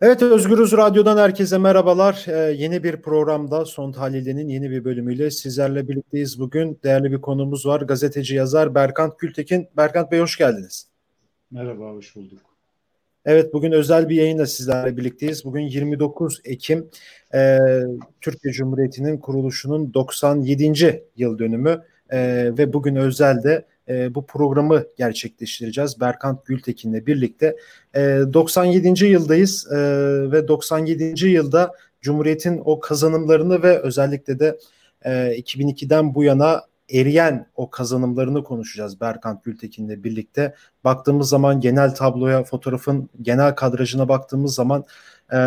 Evet Özgürüz Radyo'dan herkese merhabalar. Ee, yeni bir programda Son Tahlil'in yeni bir bölümüyle sizlerle birlikteyiz. Bugün değerli bir konumuz var. Gazeteci yazar Berkant Gültekin. Berkant Bey hoş geldiniz. Merhaba, hoş bulduk. Evet bugün özel bir yayınla sizlerle birlikteyiz. Bugün 29 Ekim e, Türkiye Cumhuriyeti'nin kuruluşunun 97. yıl dönümü e, ve bugün özelde e, bu programı gerçekleştireceğiz. Berkant Gültekin'le birlikte. E, 97. yıldayız e, ve 97. yılda Cumhuriyet'in o kazanımlarını ve özellikle de e, 2002'den bu yana eriyen o kazanımlarını konuşacağız Berkant Gültekin'le birlikte. Baktığımız zaman genel tabloya, fotoğrafın genel kadrajına baktığımız zaman e,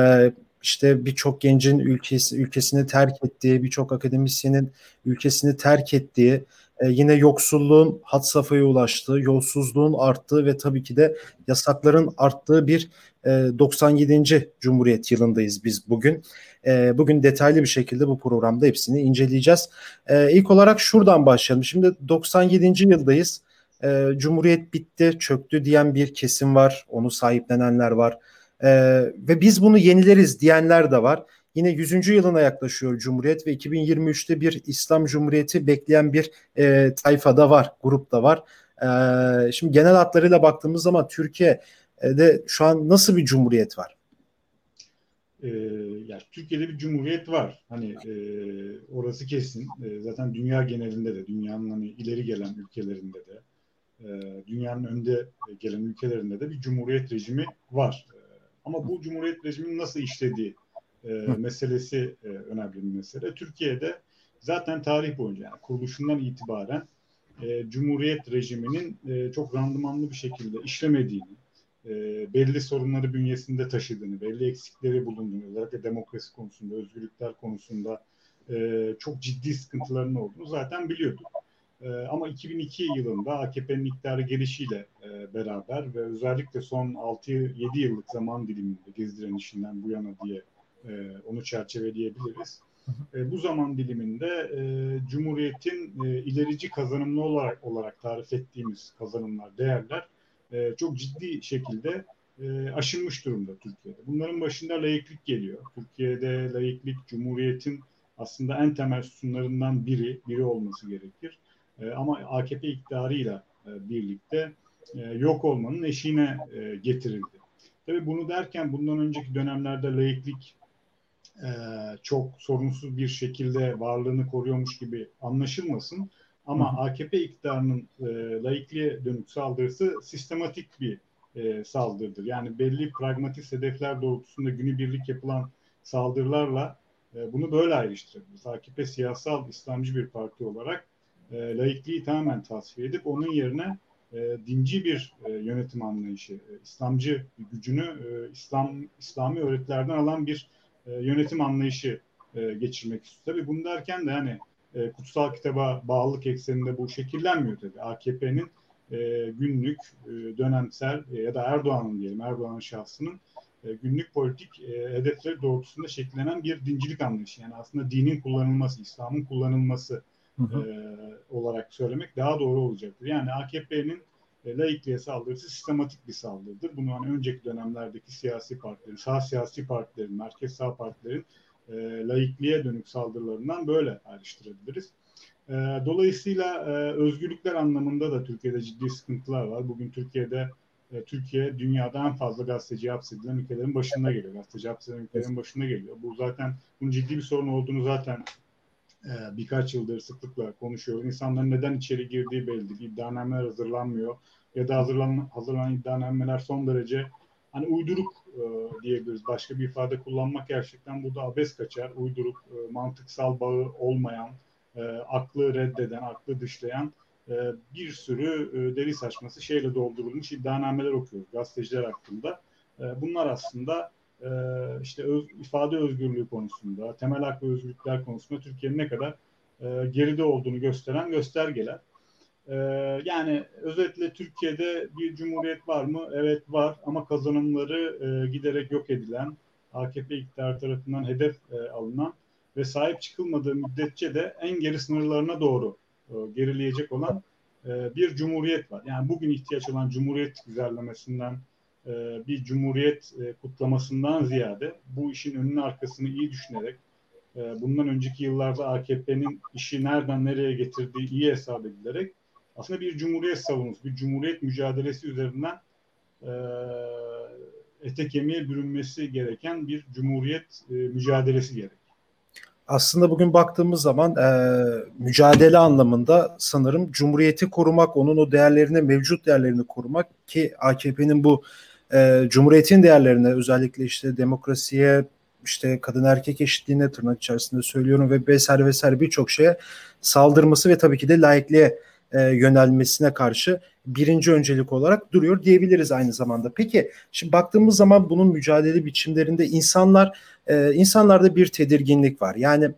işte birçok gencin ülkesi ülkesini terk ettiği, birçok akademisyenin ülkesini terk ettiği, e, yine yoksulluğun hat safhaya ulaştığı, yolsuzluğun arttığı ve tabii ki de yasakların arttığı bir e, 97. Cumhuriyet yılındayız biz bugün. E, bugün detaylı bir şekilde bu programda hepsini inceleyeceğiz. E, ilk olarak şuradan başlayalım. Şimdi 97. yıldayız. E, Cumhuriyet bitti, çöktü diyen bir kesim var. Onu sahiplenenler var. E, ve biz bunu yenileriz diyenler de var. Yine 100. yılına yaklaşıyor Cumhuriyet ve 2023'te bir İslam Cumhuriyeti bekleyen bir e, tayfa da var, grup da var. E, şimdi genel hatlarıyla baktığımız zaman Türkiye'de şu an nasıl bir cumhuriyet var? Ee, yani Türkiye'de bir cumhuriyet var. Hani e, orası kesin. E, zaten dünya genelinde de, dünyanın hani ileri gelen ülkelerinde de, e, dünyanın önde gelen ülkelerinde de bir cumhuriyet rejimi var. E, ama bu cumhuriyet rejiminin nasıl işlediği e, meselesi e, önemli bir mesele. Türkiye'de zaten tarih boyunca yani kuruluşundan itibaren e, Cumhuriyet rejiminin e, çok randımanlı bir şekilde işlemediğini, e, belli sorunları bünyesinde taşıdığını, belli eksikleri bulunduğunu, özellikle demokrasi konusunda, özgürlükler konusunda e, çok ciddi sıkıntıların olduğunu zaten biliyorduk. E, ama 2002 yılında AKP'nin iktidarı gelişiyle e, beraber ve özellikle son 6-7 yıllık zaman diliminde Gezi işinden bu yana diye e, onu çerçeveleyebiliriz. E, bu zaman diliminde e, Cumhuriyet'in e, ilerici kazanımlı olarak olarak tarif ettiğimiz kazanımlar, değerler e, çok ciddi şekilde e, aşılmış durumda Türkiye'de. Bunların başında layıklık geliyor. Türkiye'de layıklık Cumhuriyet'in aslında en temel sütunlarından biri, biri olması gerekir. E, ama AKP iktidarıyla e, birlikte e, yok olmanın eşiğine e, getirildi. Tabii bunu derken bundan önceki dönemlerde layıklık e, çok sorunsuz bir şekilde varlığını koruyormuş gibi anlaşılmasın. Ama Hı. AKP iktidarının e, laikliğe dönük saldırısı sistematik bir e, saldırıdır. Yani belli pragmatik hedefler doğrultusunda günübirlik yapılan saldırılarla e, bunu böyle ayrıştırabiliriz. AKP siyasal İslamcı bir parti olarak e, laikliği tamamen tasfiye edip onun yerine e, dinci bir e, yönetim anlayışı, e, İslamcı gücünü e, İslam İslami öğretilerden alan bir e, yönetim anlayışı e, geçirmek istiyor. Tabii bunu derken de hani e, kutsal kitaba bağlılık ekseninde bu şekillenmiyor tabii. AKP'nin e, günlük, e, dönemsel e, ya da Erdoğan'ın diyelim, Erdoğan'ın şahsının e, günlük politik e, hedefleri doğrultusunda şekillenen bir dincilik anlayışı. Yani aslında dinin kullanılması, İslam'ın kullanılması hı hı. E, olarak söylemek daha doğru olacaktır. Yani AKP'nin laikliğe saldırısı sistematik bir saldırıdır. Bunu hani önceki dönemlerdeki siyasi partilerin, sağ siyasi partilerin, merkez sağ partilerin e, laikliğe dönük saldırılarından böyle ayrıştırabiliriz. E, dolayısıyla e, özgürlükler anlamında da Türkiye'de ciddi sıkıntılar var. Bugün Türkiye'de e, Türkiye dünyada en fazla gazeteci hapsedilen ülkelerin başında geliyor. Gazeteci hapsedilen ülkelerin başında geliyor. Bu zaten bunun ciddi bir sorun olduğunu zaten e, birkaç yıldır sıklıkla konuşuyor. İnsanların neden içeri girdiği belli değil. İddianameler hazırlanmıyor ya da hazırlanan, hazırlanan iddianameler son derece hani uyduruk e, diyebiliriz. Başka bir ifade kullanmak gerçekten burada abes kaçar. Uyduruk, e, mantıksal bağı olmayan, e, aklı reddeden, aklı dışlayan e, bir sürü e, deri saçması şeyle doldurulmuş iddianameler okuyoruz gazeteciler hakkında. E, bunlar aslında e, işte öz, ifade özgürlüğü konusunda, temel hak ve özgürlükler konusunda Türkiye'nin ne kadar e, geride olduğunu gösteren göstergeler. E, yani özetle Türkiye'de bir cumhuriyet var mı? Evet var ama kazanımları e, giderek yok edilen, AKP iktidar tarafından hedef e, alınan ve sahip çıkılmadığı müddetçe de en geri sınırlarına doğru e, gerileyecek olan e, bir cumhuriyet var. Yani bugün ihtiyaç olan cumhuriyet güzellemesinden e, bir cumhuriyet e, kutlamasından ziyade bu işin önünü arkasını iyi düşünerek e, bundan önceki yıllarda AKP'nin işi nereden nereye getirdiği iyi hesap edilerek aslında bir cumhuriyet savunusu, bir cumhuriyet mücadelesi üzerinden e, ete kemiğe bürünmesi gereken bir cumhuriyet e, mücadelesi gerek. Aslında bugün baktığımız zaman e, mücadele anlamında sanırım cumhuriyeti korumak, onun o değerlerini, mevcut değerlerini korumak ki AKP'nin bu e, cumhuriyetin değerlerine özellikle işte demokrasiye, işte kadın erkek eşitliğine tırnak içerisinde söylüyorum ve vesaire vesaire birçok şeye saldırması ve tabii ki de laikliğe e, yönelmesine karşı birinci öncelik olarak duruyor diyebiliriz aynı zamanda. Peki şimdi baktığımız zaman bunun mücadele biçimlerinde insanlar e, insanlarda bir tedirginlik var. Yani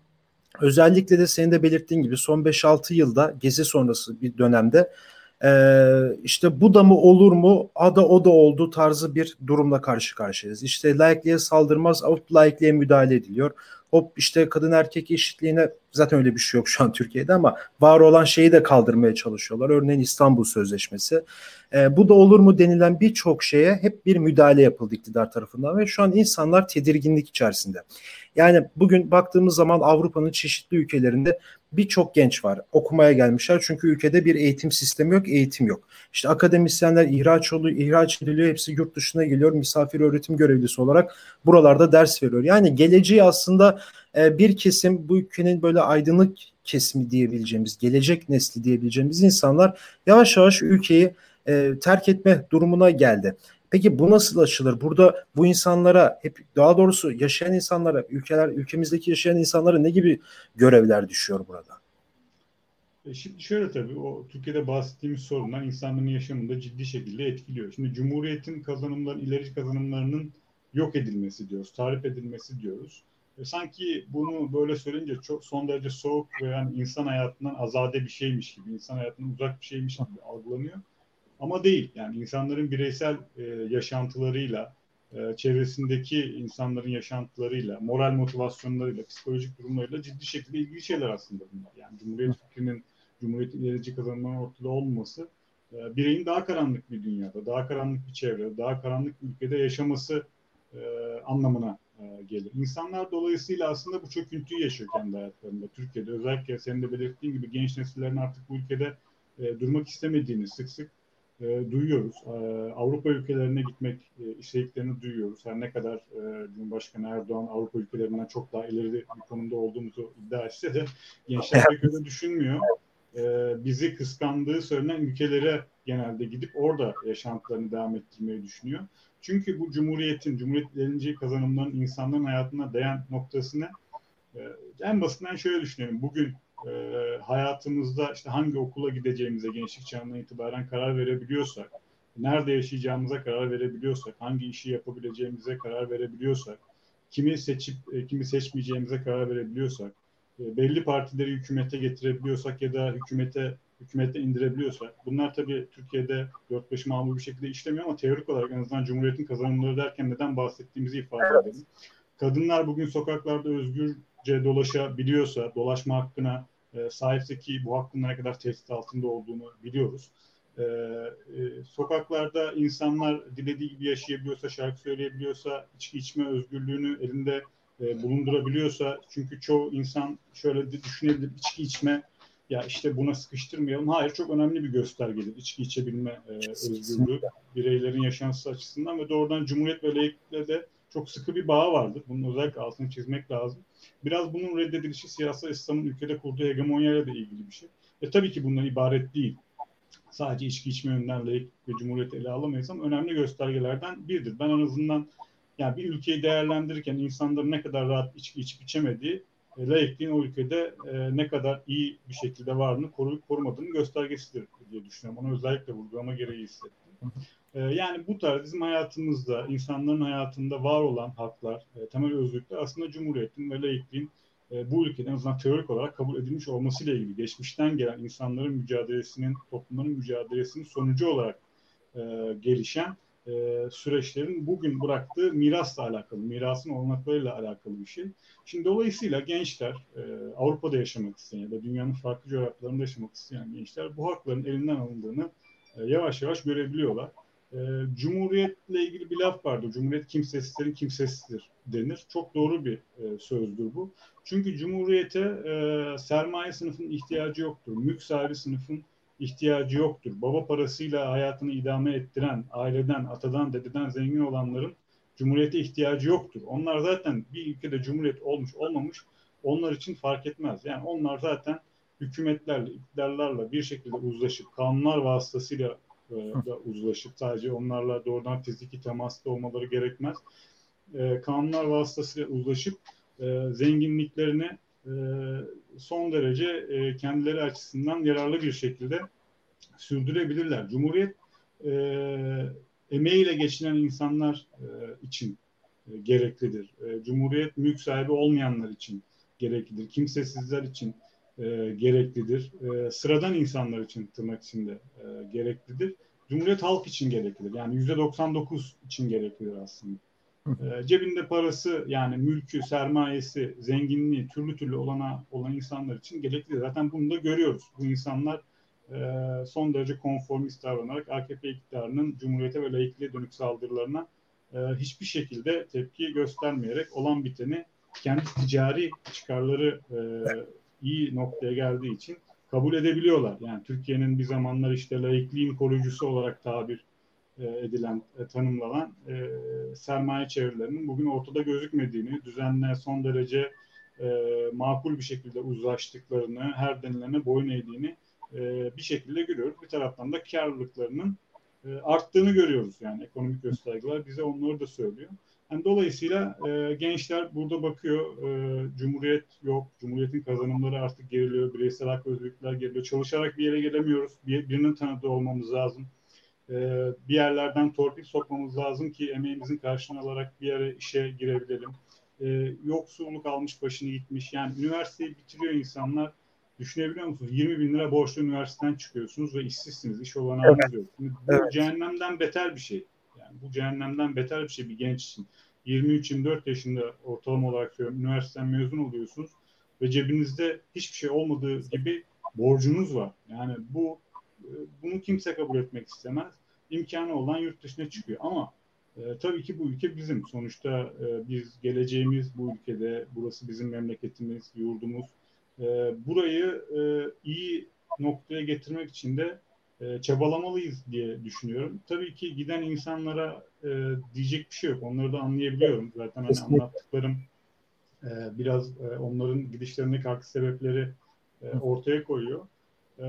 özellikle de senin de belirttiğin gibi son 5-6 yılda gezi sonrası bir dönemde ee, işte bu da mı olur mu? Ada o da oldu tarzı bir durumla karşı karşıyayız. İşte laikliğe saldırmaz, hop laikliğe müdahale ediliyor. Hop işte kadın erkek eşitliğine zaten öyle bir şey yok şu an Türkiye'de ama var olan şeyi de kaldırmaya çalışıyorlar. Örneğin İstanbul Sözleşmesi. Ee, bu da olur mu denilen birçok şeye hep bir müdahale yapıldı iktidar tarafından ve şu an insanlar tedirginlik içerisinde. Yani bugün baktığımız zaman Avrupa'nın çeşitli ülkelerinde birçok genç var. Okumaya gelmişler çünkü ülkede bir eğitim sistemi yok, eğitim yok. İşte akademisyenler ihraç oluyor, ihraç ediliyor, hepsi yurt dışına geliyor. Misafir öğretim görevlisi olarak buralarda ders veriyor. Yani geleceği aslında e, bir kesim bu ülkenin böyle aydınlık kesimi diyebileceğimiz, gelecek nesli diyebileceğimiz insanlar yavaş yavaş ülkeyi e, terk etme durumuna geldi. Peki bu nasıl açılır? Burada bu insanlara hep daha doğrusu yaşayan insanlara, ülkeler ülkemizdeki yaşayan insanlara ne gibi görevler düşüyor burada? E şimdi şöyle tabii o Türkiye'de bahsettiğimiz sorunlar insanların yaşamında ciddi şekilde etkiliyor. Şimdi Cumhuriyet'in kazanımları, ileri kazanımlarının yok edilmesi diyoruz, tarif edilmesi diyoruz. E sanki bunu böyle söyleyince çok son derece soğuk ve yani insan hayatından azade bir şeymiş gibi, insan hayatından uzak bir şeymiş gibi algılanıyor. Ama değil. Yani insanların bireysel e, yaşantılarıyla, e, çevresindeki insanların yaşantılarıyla, moral motivasyonlarıyla, psikolojik durumlarıyla ciddi şekilde ilgili şeyler aslında bunlar. Yani Cumhuriyet fikrinin, Cumhuriyet ilerici kazanımların ortada olmaması e, bireyin daha karanlık bir dünyada, daha karanlık bir çevrede, daha karanlık bir ülkede yaşaması e, anlamına e, gelir. İnsanlar dolayısıyla aslında bu çöküntüyü yaşıyor kendi hayatlarında. Türkiye'de özellikle senin de belirttiğin gibi genç nesillerin artık bu ülkede e, durmak istemediğini sık sık e, duyuyoruz. E, Avrupa ülkelerine gitmek e, istediklerini duyuyoruz. Her ne kadar e, Cumhurbaşkanı Erdoğan Avrupa ülkelerinden çok daha ileri bir konumda olduğumuzu iddia etse de gençler pek öyle düşünmüyor. E, bizi kıskandığı söylenen ülkelere genelde gidip orada yaşantılarını devam ettirmeyi düşünüyor. Çünkü bu Cumhuriyet'in, Cumhuriyet kazanımların insanların hayatına değen noktasını e, en basitinden şöyle düşünelim. Bugün e, hayatımızda işte hangi okula gideceğimize gençlik çağından itibaren karar verebiliyorsak, nerede yaşayacağımıza karar verebiliyorsak, hangi işi yapabileceğimize karar verebiliyorsak, kimi seçip e, kimi seçmeyeceğimize karar verebiliyorsak, e, belli partileri hükümete getirebiliyorsak ya da hükümete hükümete indirebiliyorsak, bunlar tabii Türkiye'de dört beş mamul bir şekilde işlemiyor ama teorik olarak en azından Cumhuriyet'in kazanımları derken neden bahsettiğimizi ifade evet. edelim. Kadınlar bugün sokaklarda özgürce dolaşabiliyorsa, dolaşma hakkına e, sahipse ki bu hakkın ne kadar tehdit altında olduğunu biliyoruz. E, e, sokaklarda insanlar dilediği gibi yaşayabiliyorsa, şarkı söyleyebiliyorsa, içki içme özgürlüğünü elinde e, bulundurabiliyorsa, çünkü çoğu insan şöyle düşünebilir, içki içme ya işte buna sıkıştırmayalım. Hayır çok önemli bir göstergedir içki içebilme e, özgürlüğü bireylerin yaşantısı açısından ve doğrudan Cumhuriyet ve laiklikle de çok sıkı bir bağı vardır. Bunun özellikle altını çizmek lazım. Biraz bunun reddedilişi siyasal İslam'ın ülkede kurduğu hegemonyayla da ilgili bir şey. E tabii ki bundan ibaret değil. Sadece içki içme yönden laik ve cumhuriyet ele alamayız ama önemli göstergelerden biridir. Ben en azından yani bir ülkeyi değerlendirirken insanların ne kadar rahat içki içip içemediği laikliğin o ülkede e, ne kadar iyi bir şekilde varlığını koruyup korumadığını göstergesidir diye düşünüyorum. Onu özellikle vurgulama gereği hissettim. E, yani bu tarz bizim hayatımızda, insanların hayatında var olan haklar, e, temel özgürlükler aslında Cumhuriyet'in ve laikliğin e, bu ülkede en azından teorik olarak kabul edilmiş olmasıyla ilgili geçmişten gelen insanların mücadelesinin, toplumların mücadelesinin sonucu olarak e, gelişen e, süreçlerin bugün bıraktığı mirasla alakalı, mirasın olanaklarıyla alakalı bir şey. Şimdi dolayısıyla gençler, e, Avrupa'da yaşamak isteyen ya da dünyanın farklı coğrafyalarında yaşamak isteyen gençler bu hakların elinden alındığını e, yavaş yavaş görebiliyorlar. E, Cumhuriyetle ilgili bir laf vardı. Cumhuriyet kimsesizlerin kimsesizdir denir. Çok doğru bir e, sözdür bu. Çünkü Cumhuriyete e, sermaye sınıfının ihtiyacı yoktur. Mülk sahibi sınıfın ihtiyacı yoktur. Baba parasıyla hayatını idame ettiren, aileden, atadan, dededen zengin olanların Cumhuriyete ihtiyacı yoktur. Onlar zaten bir ülkede Cumhuriyet olmuş olmamış onlar için fark etmez. Yani onlar zaten hükümetlerle, iktidarlarla bir şekilde uzlaşıp, kanunlar vasıtasıyla e, da uzlaşıp, sadece onlarla doğrudan fiziki temasta olmaları gerekmez. E, kanunlar vasıtasıyla uzlaşıp e, zenginliklerini son derece e, kendileri açısından yararlı bir şekilde sürdürebilirler. Cumhuriyet e, emeğiyle geçinen insanlar e, için gereklidir. Cumhuriyet mülk sahibi olmayanlar için gereklidir. Kimsesizler için gereklidir. Sıradan insanlar için tırnak içinde gereklidir. Cumhuriyet halk için gereklidir. Yani yüzde 99 için gereklidir aslında. E, cebinde parası yani mülkü, sermayesi, zenginliği, türlü türlü olana olan insanlar için gereklidir. Zaten bunu da görüyoruz. Bu insanlar e, son derece konformist davranarak AKP iktidarının Cumhuriyete ve laikliğe dönük saldırılarına e, hiçbir şekilde tepki göstermeyerek olan biteni kendi ticari çıkarları e, iyi noktaya geldiği için kabul edebiliyorlar. Yani Türkiye'nin bir zamanlar işte laikliğin koruyucusu olarak tabir edilen, e, tanımlanan e, sermaye çevrelerinin bugün ortada gözükmediğini, düzenle son derece e, makul bir şekilde uzlaştıklarını, her denilene boyun eğdiğini e, bir şekilde görüyoruz. Bir taraftan da karlılıklarının e, arttığını görüyoruz. Yani ekonomik göstergeler bize onları da söylüyor. Yani dolayısıyla e, gençler burada bakıyor, e, Cumhuriyet yok, Cumhuriyet'in kazanımları artık geriliyor, bireysel hak özgürlükler geriliyor. Çalışarak bir yere gelemiyoruz, bir, birinin tanıdığı olmamız lazım. E, bir yerlerden torpil sokmamız lazım ki emeğimizin karşılığını alarak bir yere işe girebilelim. E, yoksulluk almış başını gitmiş. Yani üniversiteyi bitiriyor insanlar. Düşünebiliyor musunuz? 20 bin lira borçlu üniversiteden çıkıyorsunuz ve işsizsiniz, iş olanağınız evet. yok. bu evet. cehennemden beter bir şey. Yani bu cehennemden beter bir şey bir genç için. 23-24 yaşında ortalama olarak söylüyorum üniversiteden mezun oluyorsunuz ve cebinizde hiçbir şey olmadığı gibi borcunuz var. Yani bu e, bunu kimse kabul etmek istemez. İmkanı olan yurt dışına çıkıyor. Ama e, tabii ki bu ülke bizim. Sonuçta e, biz geleceğimiz bu ülkede, burası bizim memleketimiz, yurdumuz. E, burayı e, iyi noktaya getirmek için de e, çabalamalıyız diye düşünüyorum. Tabii ki giden insanlara e, diyecek bir şey yok. Onları da anlayabiliyorum. Zaten hani anlattıklarım e, biraz e, onların gidişlerindeki haklı sebepleri e, ortaya koyuyor. E,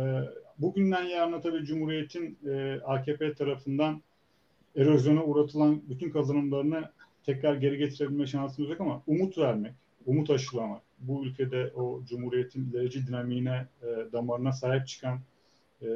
bugünden yarına tabii Cumhuriyet'in e, AKP tarafından erozyona uğratılan bütün kazanımlarını tekrar geri getirebilme şansımız yok ama umut vermek, umut aşılamak, bu ülkede o Cumhuriyet'in ilerici dinamiğine, e, damarına sahip çıkan e,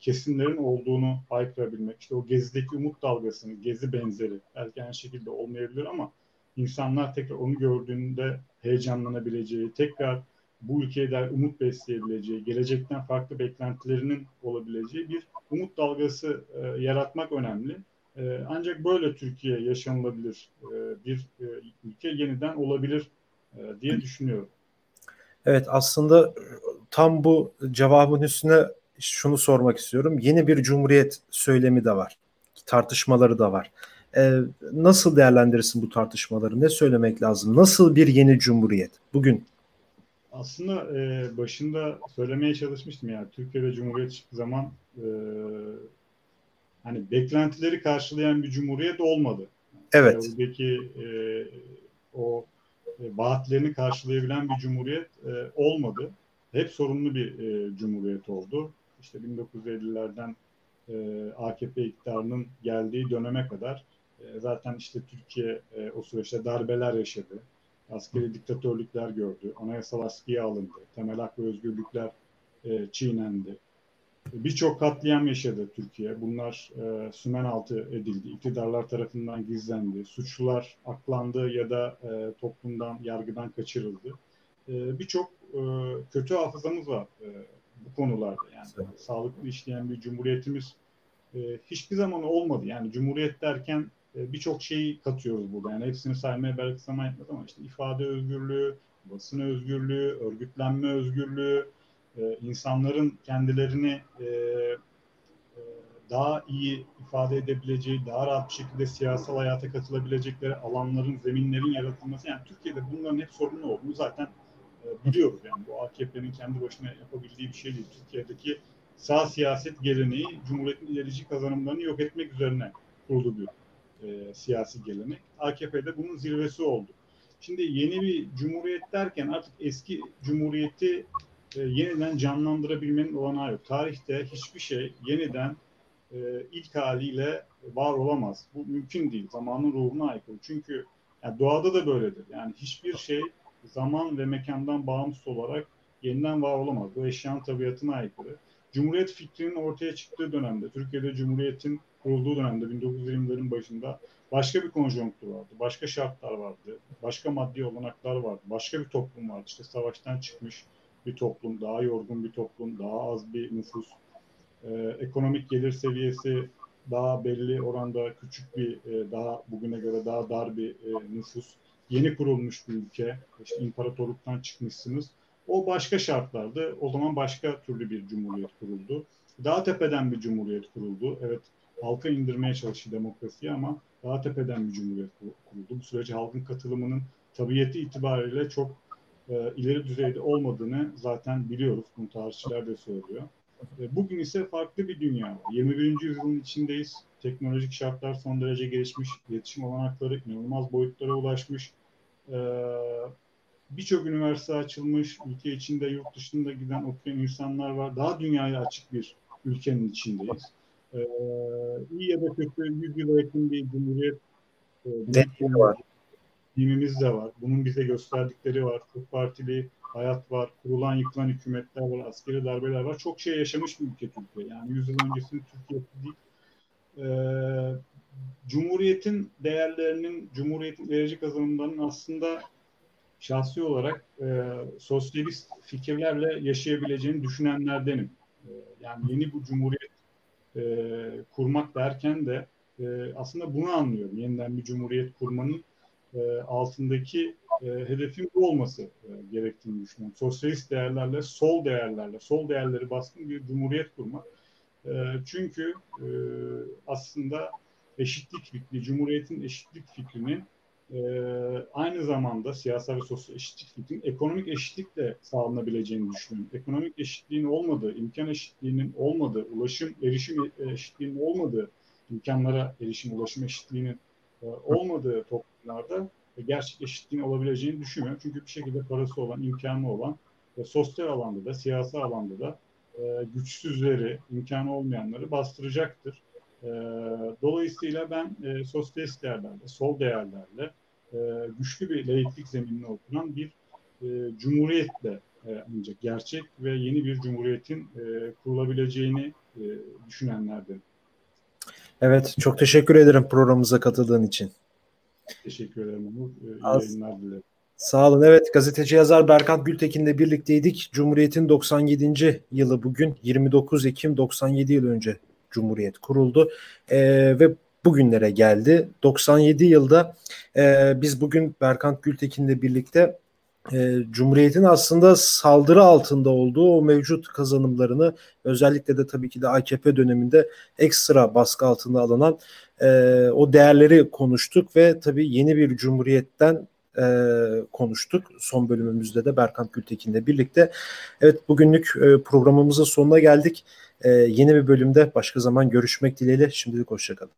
kesimlerin olduğunu haykırabilmek. İşte o gezideki umut dalgasını, gezi benzeri belki aynı şekilde olmayabilir ama insanlar tekrar onu gördüğünde heyecanlanabileceği, tekrar bu ülkeye dair umut besleyebileceği, gelecekten farklı beklentilerinin olabileceği bir umut dalgası e, yaratmak önemli. E, ancak böyle Türkiye yaşanılabilir e, bir e, ülke yeniden olabilir e, diye düşünüyorum. Evet aslında tam bu cevabın üstüne şunu sormak istiyorum. Yeni bir cumhuriyet söylemi de var. Tartışmaları da var. Ee, nasıl değerlendirirsin bu tartışmaları? Ne söylemek lazım? Nasıl bir yeni cumhuriyet bugün? Aslında e, başında söylemeye çalışmıştım yani Türkiye'de cumhuriyet hiçbir zaman e, hani beklentileri karşılayan bir cumhuriyet olmadı. Evet. Oradaki e, o e, vaatlerini karşılayabilen bir cumhuriyet e, olmadı. Hep sorunlu bir e, cumhuriyet oldu işte 1950'lerden e, AKP iktidarının geldiği döneme kadar e, zaten işte Türkiye e, o süreçte darbeler yaşadı. Askeri diktatörlükler gördü. Anayasal askıya alındı. Temel hak ve özgürlükler e, çiğnendi. Birçok katliam yaşadı Türkiye. Bunlar e, sümen altı edildi. İktidarlar tarafından gizlendi. Suçlular aklandı ya da e, toplumdan, yargıdan kaçırıldı. E, Birçok e, kötü hafızamız var e, bu konularda yani evet. sağlıklı işleyen bir cumhuriyetimiz e, hiçbir zaman olmadı. Yani cumhuriyet derken birçok şeyi katıyoruz burada. Yani hepsini saymaya belki zaman yetmez ama işte ifade özgürlüğü, basın özgürlüğü, örgütlenme özgürlüğü, e, insanların kendilerini e, e, daha iyi ifade edebileceği, daha rahat bir şekilde siyasal hayata katılabilecekleri alanların, zeminlerin yaratılması. Yani Türkiye'de bunların hep sorunlu olduğunu zaten e, biliyoruz. Yani bu AKP'nin kendi başına yapabildiği bir şey değil. Türkiye'deki sağ siyaset geleneği Cumhuriyet'in ilerici kazanımlarını yok etmek üzerine kurulu bir e, siyasi gelenek. AKP'de bunun zirvesi oldu. Şimdi yeni bir cumhuriyet derken artık eski cumhuriyeti e, yeniden canlandırabilmenin olanağı yok. Tarihte hiçbir şey yeniden e, ilk haliyle var olamaz. Bu mümkün değil. Zamanın ruhuna aykırı. Çünkü yani doğada da böyledir. Yani hiçbir şey zaman ve mekandan bağımsız olarak yeniden var olamaz. Bu eşyanın tabiatına aykırı. Cumhuriyet fikrinin ortaya çıktığı dönemde, Türkiye'de Cumhuriyet'in kurulduğu dönemde 1920'lerin başında başka bir konjonktür vardı, başka şartlar vardı, başka maddi olanaklar vardı, başka bir toplum vardı. İşte savaştan çıkmış bir toplum, daha yorgun bir toplum, daha az bir nüfus, e, ekonomik gelir seviyesi daha belli oranda küçük bir, e, daha bugüne göre daha dar bir e, nüfus, yeni kurulmuş bir ülke, işte imparatorluktan çıkmışsınız. O başka şartlardı. O zaman başka türlü bir cumhuriyet kuruldu. Daha tepeden bir cumhuriyet kuruldu. Evet halka indirmeye çalıştı demokrasiyi ama daha tepeden bir cumhuriyet kuruldu. Bu sürece halkın katılımının tabiiyeti itibariyle çok e, ileri düzeyde olmadığını zaten biliyoruz. Bunu tarihçiler de söylüyor. E, bugün ise farklı bir dünya var. 21. yüzyılın içindeyiz. Teknolojik şartlar son derece gelişmiş. İletişim olanakları inanılmaz boyutlara ulaşmış. E, Birçok üniversite açılmış. Ülke içinde, yurt dışında giden okuyan insanlar var. Daha dünyaya açık bir ülkenin içindeyiz. E, iyi ya da kötü 100 yıla yakın bir cumhuriyet e, var. Dinimiz de var. Bunun bize gösterdikleri var. Çok partili hayat var. Kurulan yıkılan hükümetler var. Askeri darbeler var. Çok şey yaşamış bir ülke Türkiye. Yani 100 yıl öncesinin Türkiye'si değil. Ee, Cumhuriyetin değerlerinin, Cumhuriyetin verici kazanımlarının aslında şahsi olarak e, sosyalist fikirlerle yaşayabileceğini düşünenlerdenim. E, yani yeni bu cumhuriyet e, kurmak derken de e, aslında bunu anlıyorum. Yeniden bir cumhuriyet kurmanın e, altındaki e, hedefin bu olması e, gerektiğini düşünüyorum. Sosyalist değerlerle, sol değerlerle, sol değerleri baskın bir cumhuriyet kurmak. E, çünkü e, aslında eşitlik fikri, cumhuriyetin eşitlik fikrini e, aynı zamanda siyasal ve sosyal eşitlik fikrinin ekonomik eşitlikle sağlanabileceğini düşünüyorum. Ekonomik eşitliğin olmadığı, imkan eşitliğinin olmadığı, ulaşım, erişim eşitliğinin olmadığı, imkanlara erişim, ulaşım eşitliğinin e, olmadığı toplumlarda gerçek eşitliğin olabileceğini düşünmüyorum. Çünkü bir şekilde parası olan, imkanı olan ve sosyal alanda da, siyasi alanda da e, güçsüzleri, imkanı olmayanları bastıracaktır. E, dolayısıyla ben e, sosyalist değerlerle, sol değerlerle e, güçlü bir laiklik zeminine oturan bir e, cumhuriyetle e, ancak gerçek ve yeni bir cumhuriyetin e, kurulabileceğini e, düşünenlerden. Evet, çok teşekkür ederim programımıza katıldığın için. Teşekkür ederim Umur. İyi yayınlar dilerim. Sağ olun. Evet gazeteci yazar Berkant Gültekin'le birlikteydik. Cumhuriyet'in 97. yılı bugün 29 Ekim 97 yıl önce Cumhuriyet kuruldu e, ve bugünlere geldi. 97 yılda e, biz bugün Berkant Gültekin'le birlikte e, Cumhuriyet'in aslında saldırı altında olduğu o mevcut kazanımlarını özellikle de tabii ki de AKP döneminde ekstra baskı altında alınan e, o değerleri konuştuk ve tabii yeni bir Cumhuriyet'ten e, konuştuk. Son bölümümüzde de Berkant Gültekin'le birlikte. Evet bugünlük e, programımızın sonuna geldik. E, yeni bir bölümde başka zaman görüşmek dileğiyle. Şimdilik hoşçakalın.